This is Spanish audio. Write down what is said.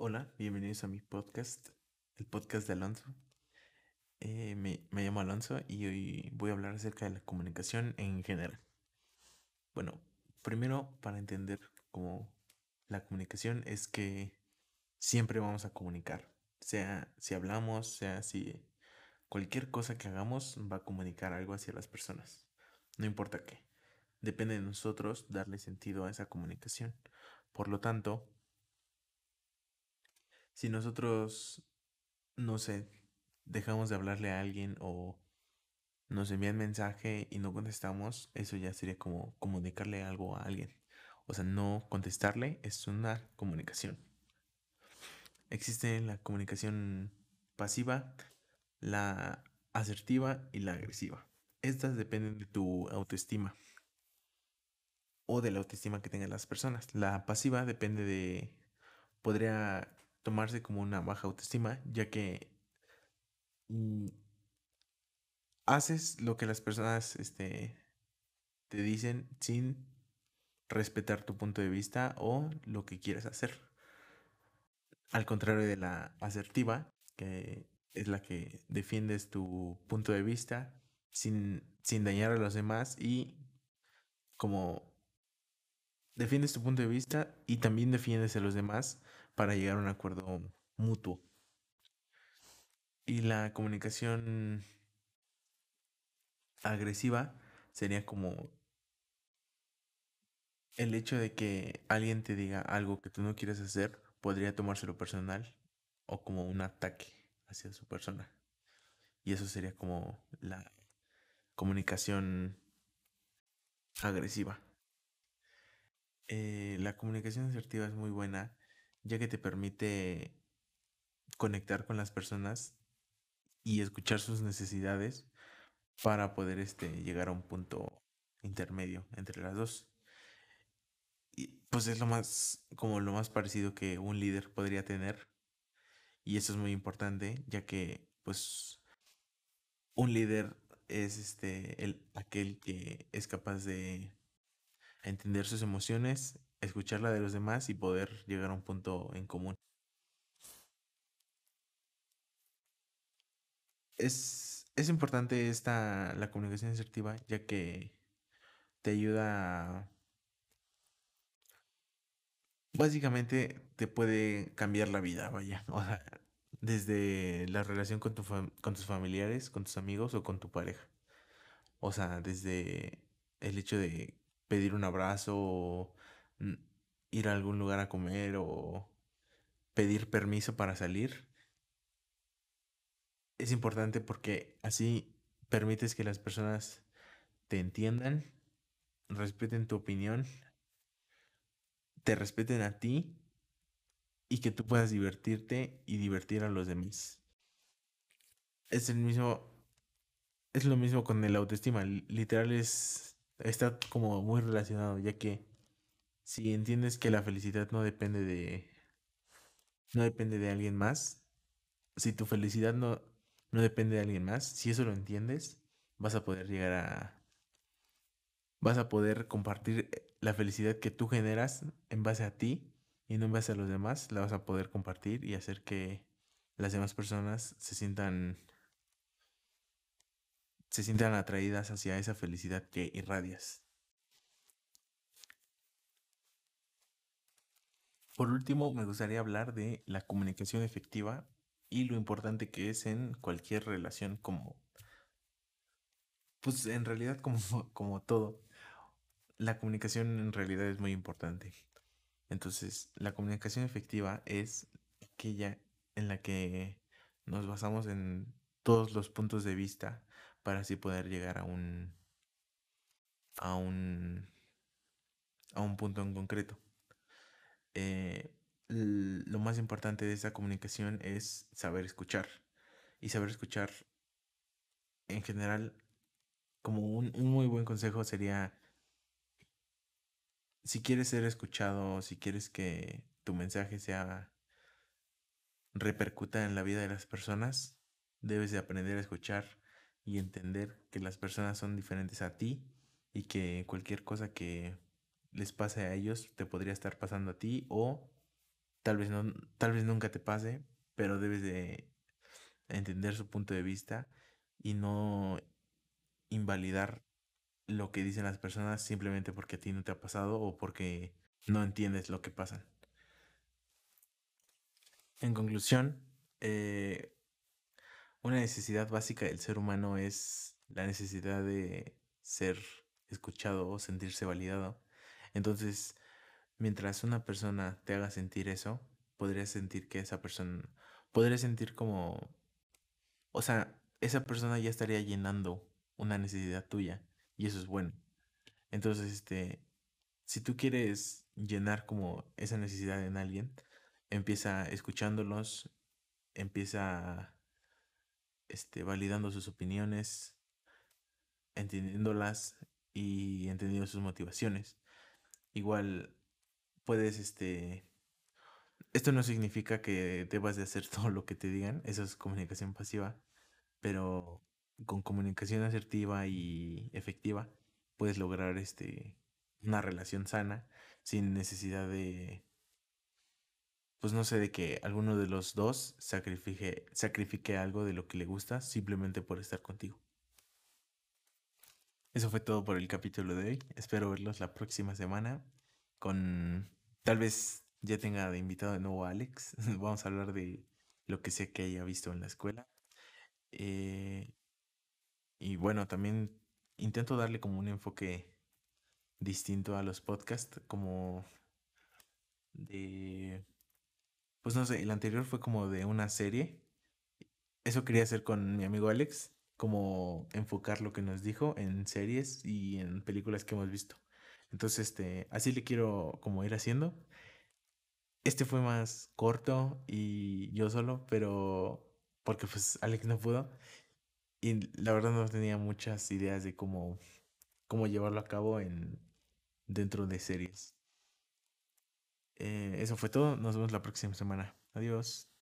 Hola, bienvenidos a mi podcast, el podcast de Alonso. Eh, me, me llamo Alonso y hoy voy a hablar acerca de la comunicación en general. Bueno, primero para entender cómo la comunicación es que siempre vamos a comunicar, sea si hablamos, sea si cualquier cosa que hagamos va a comunicar algo hacia las personas, no importa qué. Depende de nosotros darle sentido a esa comunicación. Por lo tanto, si nosotros, no sé, dejamos de hablarle a alguien o nos envían mensaje y no contestamos, eso ya sería como comunicarle algo a alguien. O sea, no contestarle es una comunicación. Existe la comunicación pasiva, la asertiva y la agresiva. Estas dependen de tu autoestima o de la autoestima que tengan las personas. La pasiva depende de, podría tomarse como una baja autoestima, ya que mm, haces lo que las personas este, te dicen sin respetar tu punto de vista o lo que quieres hacer. Al contrario de la asertiva, que es la que defiendes tu punto de vista sin, sin dañar a los demás y como defiendes tu punto de vista y también defiendes a los demás para llegar a un acuerdo mutuo. Y la comunicación agresiva sería como el hecho de que alguien te diga algo que tú no quieres hacer podría tomárselo personal o como un ataque hacia su persona. Y eso sería como la comunicación agresiva. Eh, la comunicación asertiva es muy buena ya que te permite conectar con las personas y escuchar sus necesidades para poder este, llegar a un punto intermedio entre las dos. Y pues es lo más, como lo más parecido que un líder podría tener. Y eso es muy importante, ya que pues un líder es este el aquel que es capaz de entender sus emociones escuchar la de los demás y poder llegar a un punto en común. Es, es importante esta, la comunicación asertiva, ya que te ayuda a, Básicamente te puede cambiar la vida, vaya. O sea, desde la relación con, tu con tus familiares, con tus amigos o con tu pareja. O sea, desde el hecho de pedir un abrazo ir a algún lugar a comer o pedir permiso para salir. Es importante porque así permites que las personas te entiendan, respeten tu opinión, te respeten a ti y que tú puedas divertirte y divertir a los demás. Es el mismo, es lo mismo con el autoestima. Literal es, está como muy relacionado, ya que si entiendes que la felicidad no depende de. No depende de alguien más. Si tu felicidad no, no depende de alguien más. Si eso lo entiendes, vas a poder llegar a. Vas a poder compartir la felicidad que tú generas en base a ti y no en base a los demás. La vas a poder compartir y hacer que las demás personas se sientan. se sientan atraídas hacia esa felicidad que irradias. Por último, me gustaría hablar de la comunicación efectiva y lo importante que es en cualquier relación como, pues en realidad como, como todo, la comunicación en realidad es muy importante. Entonces, la comunicación efectiva es aquella en la que nos basamos en todos los puntos de vista para así poder llegar a un a un a un punto en concreto. Eh, lo más importante de esa comunicación es saber escuchar. Y saber escuchar en general, como un, muy buen consejo sería, si quieres ser escuchado, si quieres que tu mensaje sea repercuta en la vida de las personas, debes de aprender a escuchar y entender que las personas son diferentes a ti y que cualquier cosa que les pase a ellos te podría estar pasando a ti o Tal vez, no, tal vez nunca te pase, pero debes de entender su punto de vista y no invalidar lo que dicen las personas simplemente porque a ti no te ha pasado o porque no entiendes lo que pasa. En conclusión, eh, una necesidad básica del ser humano es la necesidad de ser escuchado o sentirse validado. Entonces, mientras una persona te haga sentir eso, podrías sentir que esa persona, podrías sentir como, o sea, esa persona ya estaría llenando una necesidad tuya y eso es bueno. Entonces, este, si tú quieres llenar como esa necesidad en alguien, empieza escuchándolos, empieza este, validando sus opiniones, entendiéndolas y entendiendo sus motivaciones. Igual puedes, este, esto no significa que debas de hacer todo lo que te digan, eso es comunicación pasiva, pero con comunicación asertiva y efectiva puedes lograr este una relación sana sin necesidad de pues no sé de que alguno de los dos sacrifique sacrifique algo de lo que le gusta simplemente por estar contigo. Eso fue todo por el capítulo de hoy. Espero verlos la próxima semana con tal vez ya tenga de invitado de nuevo a Alex. Vamos a hablar de lo que sé que haya visto en la escuela. Eh, y bueno, también intento darle como un enfoque distinto a los podcasts, como de... Pues no sé, el anterior fue como de una serie. Eso quería hacer con mi amigo Alex, como enfocar lo que nos dijo en series y en películas que hemos visto. Entonces, este, así le quiero como ir haciendo. Este fue más corto y yo solo, pero porque pues Alex no pudo. Y la verdad no tenía muchas ideas de cómo, cómo llevarlo a cabo en, dentro de series. Eh, eso fue todo. Nos vemos la próxima semana. Adiós.